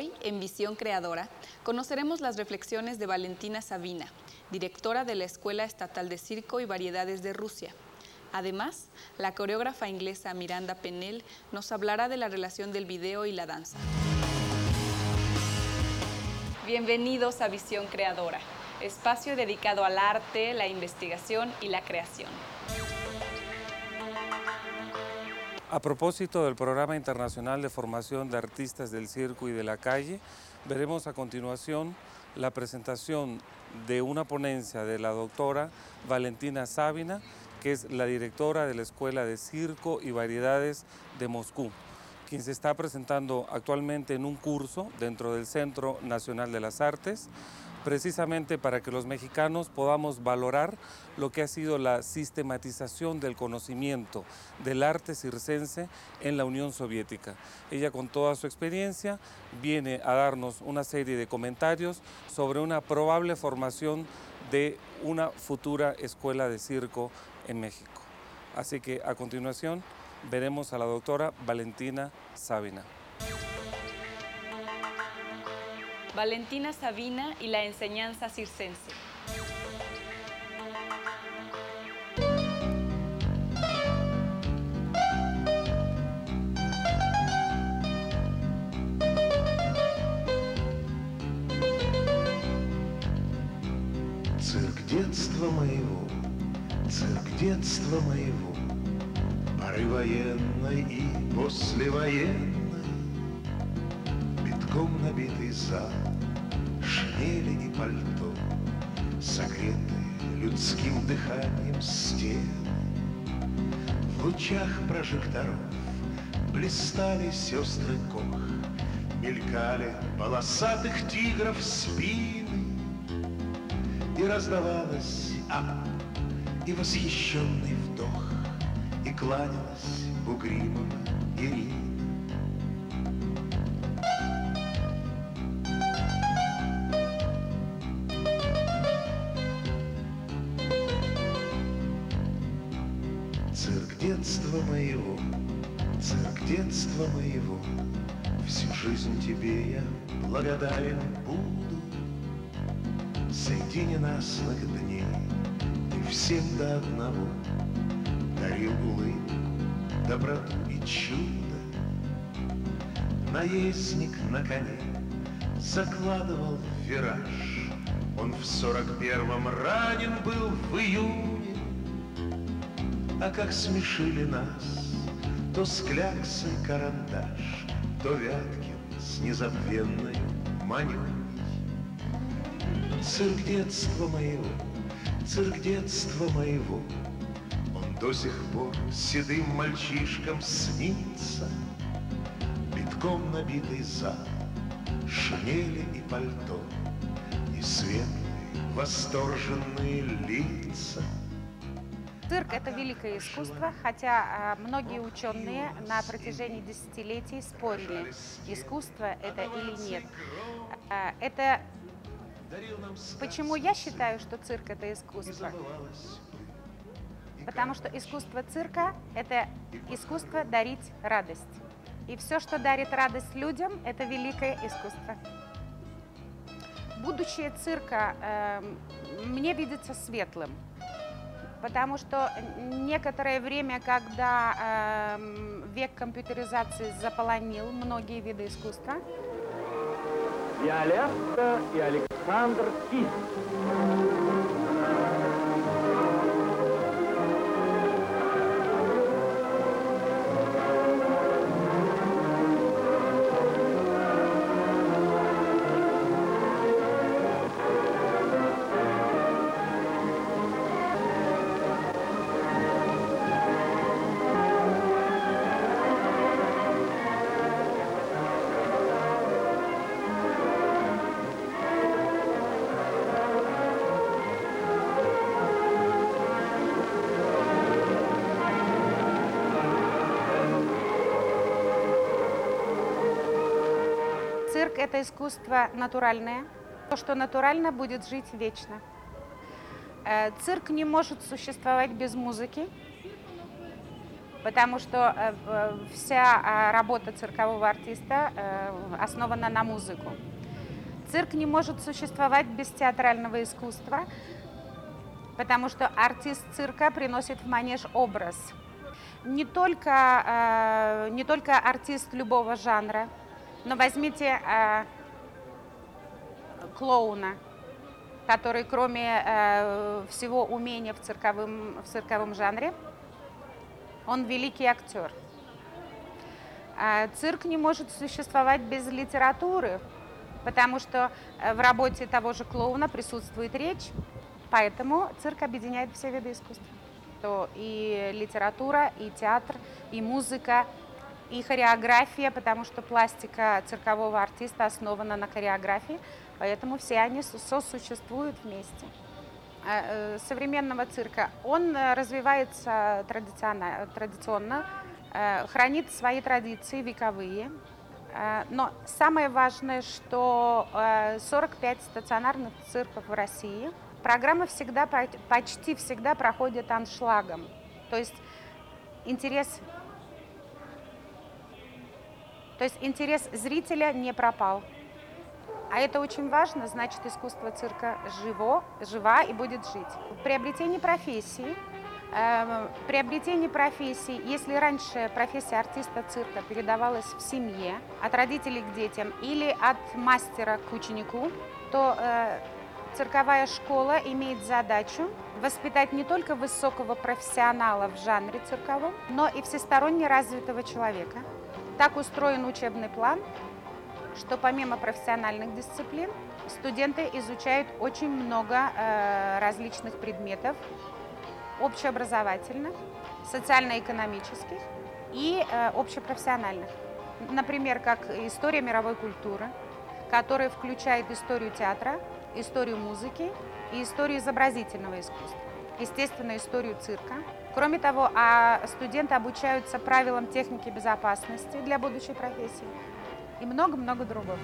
Hoy, en Visión Creadora, conoceremos las reflexiones de Valentina Sabina, directora de la Escuela Estatal de Circo y Variedades de Rusia. Además, la coreógrafa inglesa Miranda Penel nos hablará de la relación del video y la danza. Bienvenidos a Visión Creadora, espacio dedicado al arte, la investigación y la creación. A propósito del Programa Internacional de Formación de Artistas del Circo y de la Calle, veremos a continuación la presentación de una ponencia de la doctora Valentina Sabina, que es la directora de la Escuela de Circo y Variedades de Moscú quien se está presentando actualmente en un curso dentro del Centro Nacional de las Artes, precisamente para que los mexicanos podamos valorar lo que ha sido la sistematización del conocimiento del arte circense en la Unión Soviética. Ella con toda su experiencia viene a darnos una serie de comentarios sobre una probable formación de una futura escuela de circo en México. Así que a continuación veremos a la doctora Valentina Sabina. Valentina Sabina y la enseñanza circense. Цирк детства моего, цирк детства моего, поры военной и послевоенной, битком набитый зал, шинели и пальто, согретые людским дыханием стены. В лучах прожекторов блистали сестры Кох, мелькали полосатых тигров спины, и раздавалось а и восхищенный вдох, и кланялась Бугримова Ирина. Детства моего, Всю жизнь тебе я благодарен буду. Среди ненастных дней Ты всем до одного Дарил улыбку, доброту и чудо. Наездник на коне закладывал в вираж. Он в сорок первом ранен был в июне, А как смешили нас, то с кляксой карандаш, То Вяткин с незабвенной манюней. Цирк детства моего, цирк детства моего, Он до сих пор седым мальчишкам снится, Битком набитый зал, шинели и пальто, И светлые восторженные лица. Цирк – это великое искусство, хотя а, многие ученые на протяжении десятилетий спорили, искусство это или нет. А, Это почему я считаю, что цирк – это искусство? Потому что искусство цирка – это искусство дарить радость. И все, что дарит радость людям, это великое искусство. Будущее цирка эм, мне видится светлым, потому что некоторое время, когда эм, век компьютеризации заполонил многие виды искусства, Виолетта и Александр Кист. Это искусство натуральное. То, что натурально, будет жить вечно. Э, Цирк не может существовать без музыки. потому что э, э, вся э, работа циркового артиста основана на музыку. Цирк не может существовать без театрального искусства, потому что артист цирка приносит в манеж образ. Не только, не только артист любого жанра, но возьмите клоуна, который кроме всего умения в цирковом, в цирковом жанре, он великий актер. А цирк не может существовать без литературы, потому что э, в работе того же клоуна присутствует речь, поэтому цирк объединяет все виды искусства. То и литература, и театр, и музыка, и хореография, потому что пластика циркового артиста основана на хореографии, поэтому все они сосуществуют вместе. Э, современного цирка, он э, развивается традиционно, традиционно э, хранит свои традиции вековые. Но самое важное, что 45 стационарных цирков в России, программа всегда, почти всегда проходит аншлагом. То есть интерес, то есть интерес зрителя не пропал. А это очень важно, значит, искусство цирка живо, жива и будет жить. Приобретение профессии. Э, приобретение профессии, если раньше профессия артиста цирка передавалась в семье, от родителей к детям или от мастера к ученику, то э, цирковая школа имеет задачу воспитать не только высокого профессионала в жанре цирковом, но и всесторонне развитого человека. Так устроен учебный план, что помимо профессиональных дисциплин студенты изучают очень много э, различных предметов, общеобразовательных, социально-экономических и э, общепрофессиональных. Например, как история мировой культуры, которая включает историю театра, историю музыки и историю изобразительного искусства, естественно, историю цирка. Кроме того, а студенты обучаются правилам техники безопасности для будущей профессии, и много-много другого.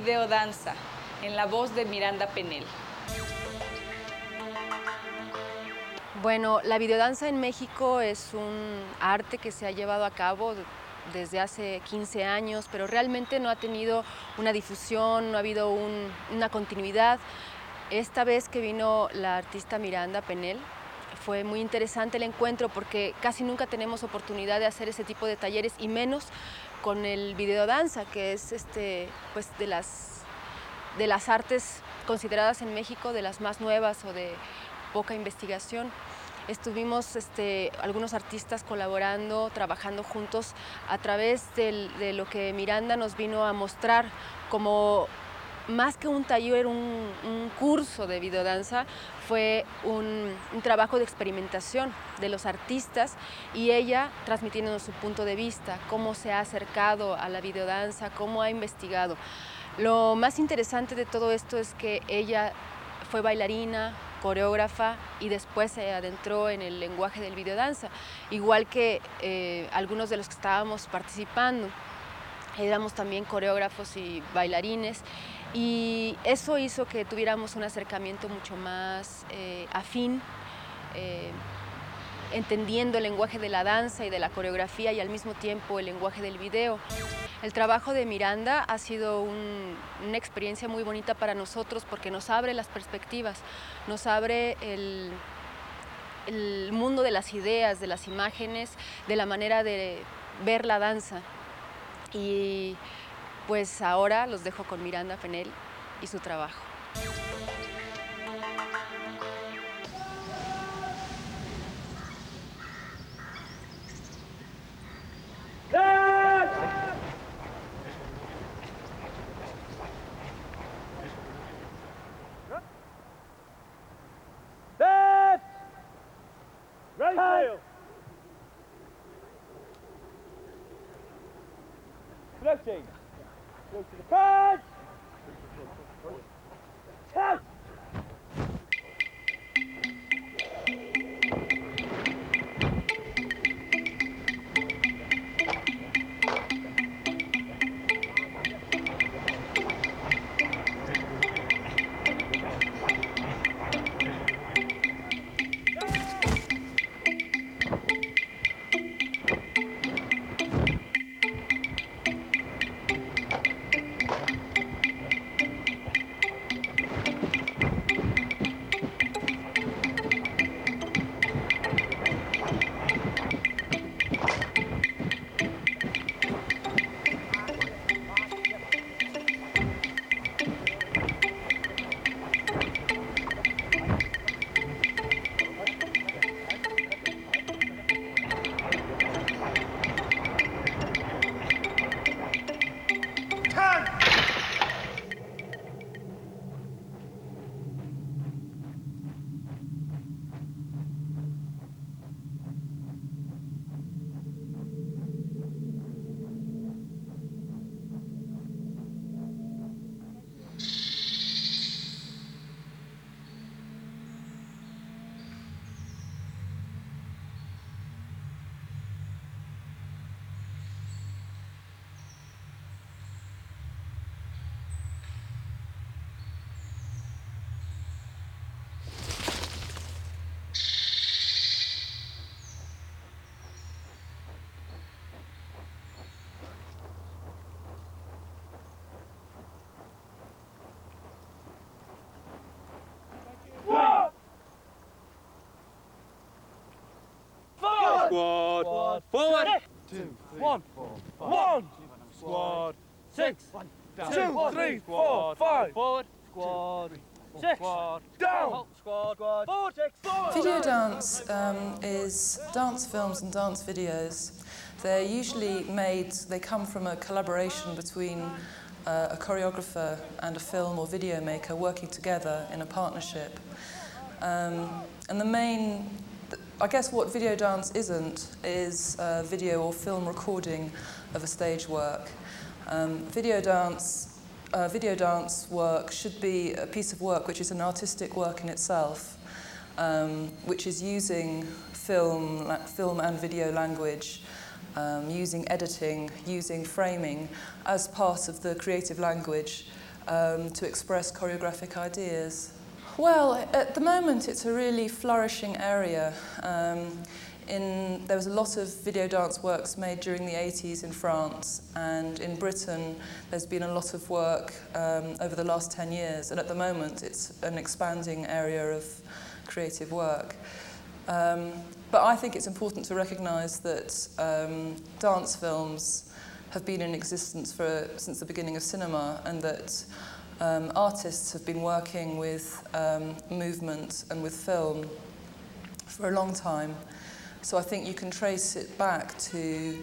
Videodanza en la voz de Miranda Penel. Bueno, la videodanza en México es un arte que se ha llevado a cabo desde hace 15 años, pero realmente no ha tenido una difusión, no ha habido una continuidad. Esta vez que vino la artista Miranda Penel, fue muy interesante el encuentro porque casi nunca tenemos oportunidad de hacer ese tipo de talleres y menos con el videodanza, que es este, pues de las, de las artes consideradas en México de las más nuevas o de poca investigación. Estuvimos este, algunos artistas colaborando, trabajando juntos a través de lo que Miranda nos vino a mostrar como más que un taller, un, un curso de videodanza, fue un, un, trabajo de experimentación de los artistas y ella transmitiéndonos su punto de vista, cómo se ha acercado a la videodanza, cómo ha investigado. Lo más interesante de todo esto es que ella fue bailarina, coreógrafa y después se adentró en el lenguaje del videodanza, igual que eh, algunos de los que estábamos participando. Éramos también coreógrafos y bailarines y eso hizo que tuviéramos un acercamiento mucho más eh, afín, eh, entendiendo el lenguaje de la danza y de la coreografía y al mismo tiempo el lenguaje del video. El trabajo de Miranda ha sido un, una experiencia muy bonita para nosotros porque nos abre las perspectivas, nos abre el, el mundo de las ideas, de las imágenes, de la manera de ver la danza. Y pues ahora los dejo con Miranda Fenel y su trabajo. Squad. Forward. Two, one, one. Squad. Six. Two, three, four, five. Forward. Squad. Six. Down. Squad. Forward. Six. Forward. Video dance um, is dance films and dance videos. They're usually made, they come from a collaboration between uh, a choreographer and a film or video maker working together in a partnership. Um, and the main, I guess what video dance isn't is video or film recording of a stage work. Um, video dance uh, video dance work should be a piece of work which is an artistic work in itself, um, which is using film, film and video language, um, using editing, using framing as part of the creative language um, to express choreographic ideas. Well, at the moment, it's a really flourishing area. Um, in, there was a lot of video dance works made during the 80s in France, and in Britain, there's been a lot of work um, over the last 10 years, and at the moment, it's an expanding area of creative work. Um, but I think it's important to recognise that um, dance films have been in existence for, since the beginning of cinema, and that um, artists have been working with um, movement and with film for a long time. So I think you can trace it back to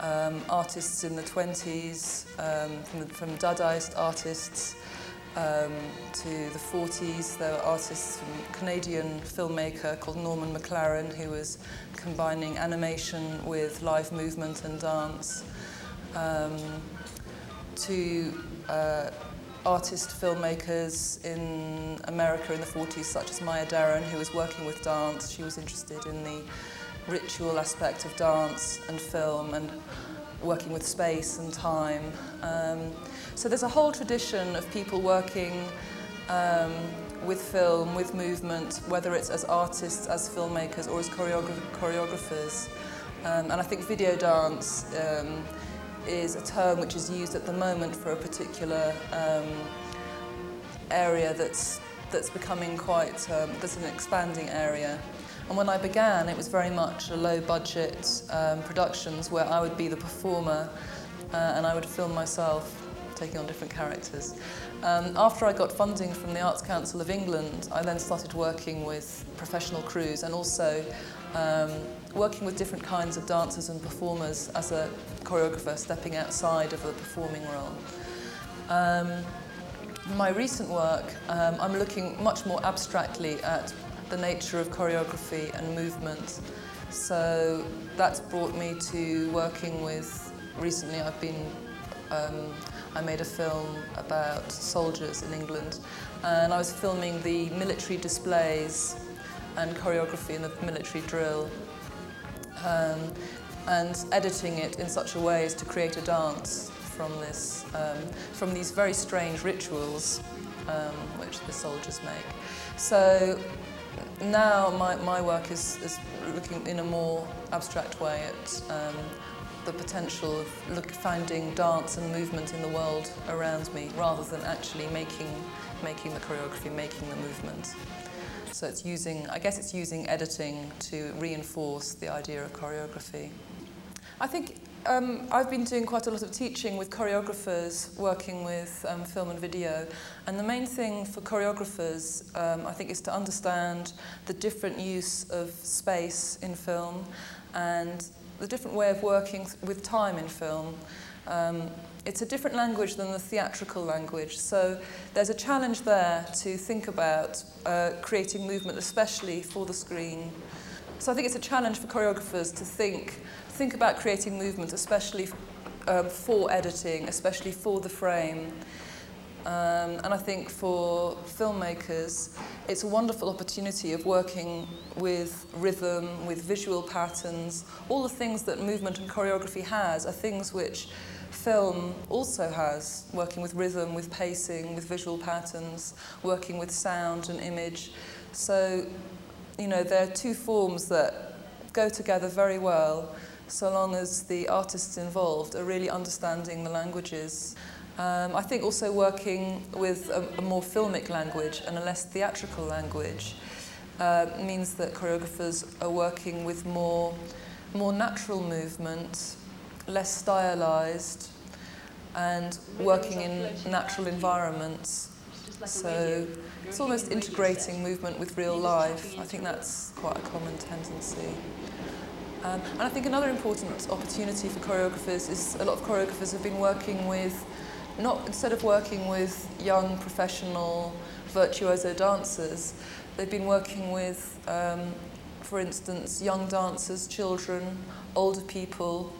um, artists in the 20s, um, from, from Dadaist artists um, to the 40s. There were artists from Canadian filmmaker called Norman McLaren who was combining animation with live movement and dance. Um, to uh, artist filmmakers in America in the 40s, such as Maya Deren, who was working with dance. She was interested in the ritual aspect of dance and film and working with space and time. Um, so there's a whole tradition of people working um, with film, with movement, whether it's as artists, as filmmakers, or as choreograph choreographers. Um, and I think video dance um, is a term which is used at the moment for a particular um, area that's, that's becoming quite, um, that's an expanding area. And when I began, it was very much a low budget um, productions where I would be the performer uh, and I would film myself taking on different characters. Um, after I got funding from the Arts Council of England, I then started working with professional crews and also um, working with different kinds of dancers and performers as a choreographer stepping outside of a performing role. Um, my recent work, um, I'm looking much more abstractly at the nature of choreography and movement. So that's brought me to working with, recently I've been, um, I made a film about soldiers in England and I was filming the military displays and choreography in the military drill um, and editing it in such a way as to create a dance from this, um, from these very strange rituals um, which the soldiers make. So now my, my work is, is looking in a more abstract way at um, the potential of look, finding dance and movement in the world around me rather than actually making, making the choreography, making the movement. So it's using, I guess it's using editing to reinforce the idea of choreography. I think um, I've been doing quite a lot of teaching with choreographers working with um, film and video. And the main thing for choreographers, um, I think, is to understand the different use of space in film and the different way of working with time in film. Um, it's a different language than the theatrical language. So there's a challenge there to think about uh, creating movement, especially for the screen. So I think it's a challenge for choreographers to think, think about creating movement, especially um, for editing, especially for the frame. Um, and I think for filmmakers, it's a wonderful opportunity of working with rhythm, with visual patterns. All the things that movement and choreography has are things which film also has, working with rhythm, with pacing, with visual patterns, working with sound and image. So, you know, there are two forms that go together very well so long as the artists involved are really understanding the languages. Um, I think also working with a, a more filmic language and a less theatrical language uh, means that choreographers are working with more, more natural movement, less stylized, and working in natural environments. So it's almost integrating movement with real life. I think that's quite a common tendency. Um, and I think another important opportunity for choreographers is a lot of choreographers have been working with, not instead of working with young professional virtuoso dancers, they've been working with, um, for instance, young dancers, children, older people,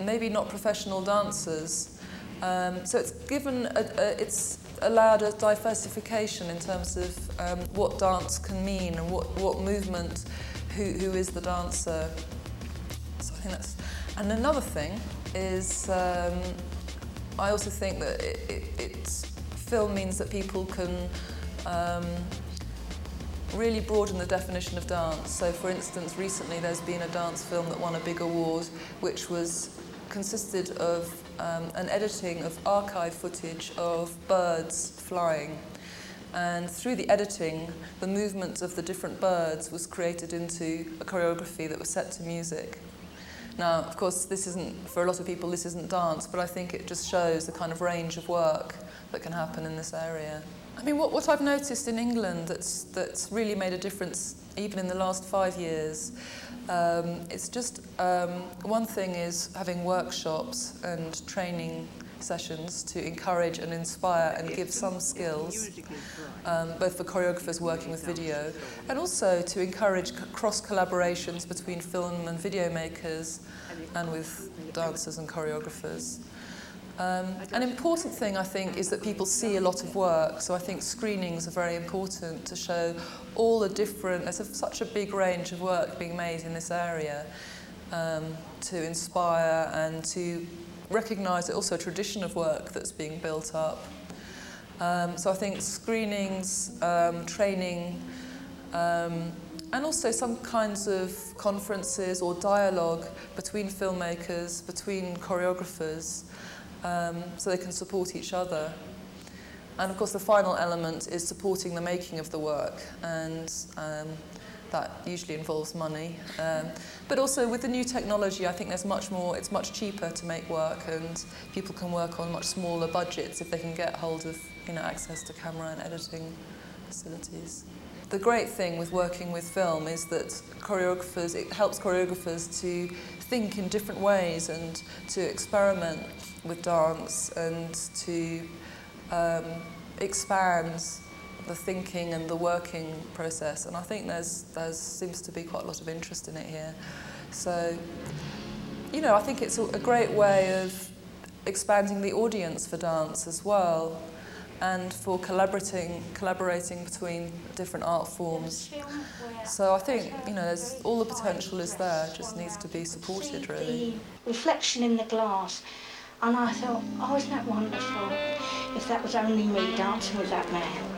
maybe not professional dancers, um, so it's given, a, a, it's allowed a diversification in terms of um, what dance can mean and what, what movement, who, who is the dancer. So I think that's, and another thing is, um, I also think that it, it, it's, film means that people can um, really broaden the definition of dance. So, for instance, recently there's been a dance film that won a big award, which was consisted of um, an editing of archive footage of birds flying. And through the editing, the movement of the different birds was created into a choreography that was set to music. Now, of course, this isn't, for a lot of people, this isn't dance, but I think it just shows the kind of range of work that can happen in this area. I mean, what, what I've noticed in England that's, that's really made a difference, even in the last five years, um, it's just um, one thing is having workshops and training sessions to encourage and inspire and give some skills, um, both for choreographers working with video, and also to encourage cross collaborations between film and video makers and with dancers and choreographers. Um, an important thing, I think, is that people see a lot of work. So I think screenings are very important to show all the different, there's a, such a big range of work being made in this area um, to inspire and to recognise also a tradition of work that's being built up. Um, so I think screenings, um, training, um, and also some kinds of conferences or dialogue between filmmakers, between choreographers, um, so they can support each other. And of course, the final element is supporting the making of the work, and um, that usually involves money. Um, but also with the new technology, I think there's much more, it's much cheaper to make work, and people can work on much smaller budgets if they can get hold of you know, access to camera and editing facilities. The great thing with working with film is that choreographers, it helps choreographers to think in different ways and to experiment with dance and to um, expand the thinking and the working process. And I think there's, there's seems to be quite a lot of interest in it here. So, you know, I think it's a great way of expanding the audience for dance as well and for collaborating collaborating between different art forms. So I think you know there's all the potential is there, just needs to be supported really. Reflection in the glass, and I thought, oh, isn't that wonderful? If that was only me dancing with that man.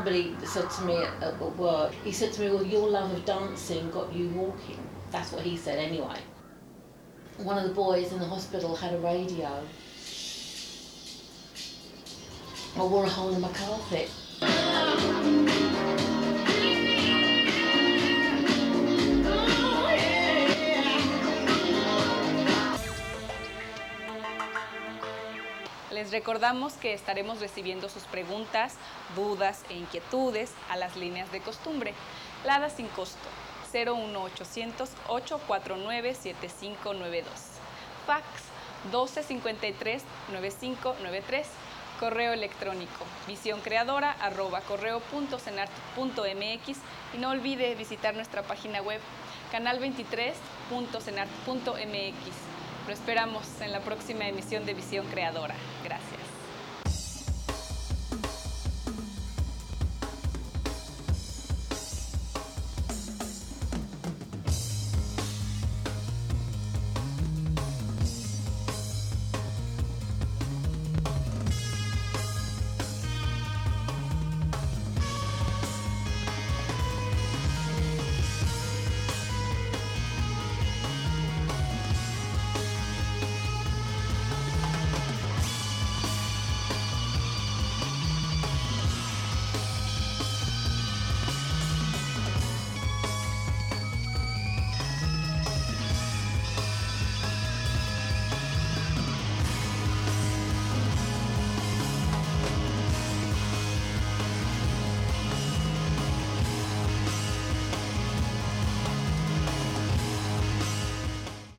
Somebody said to me at, at work, he said to me, Well, your love of dancing got you walking. That's what he said anyway. One of the boys in the hospital had a radio. I wore a hole in my carpet. Recordamos que estaremos recibiendo sus preguntas, dudas e inquietudes a las líneas de costumbre. Lada sin costo 01800 849 7592. Fax 1253 9593. Correo electrónico visioncreadora arroba correo.cenart.mx y no olvide visitar nuestra página web canal23.cenart.mx. Lo esperamos en la próxima emisión de Visión Creadora. Gracias.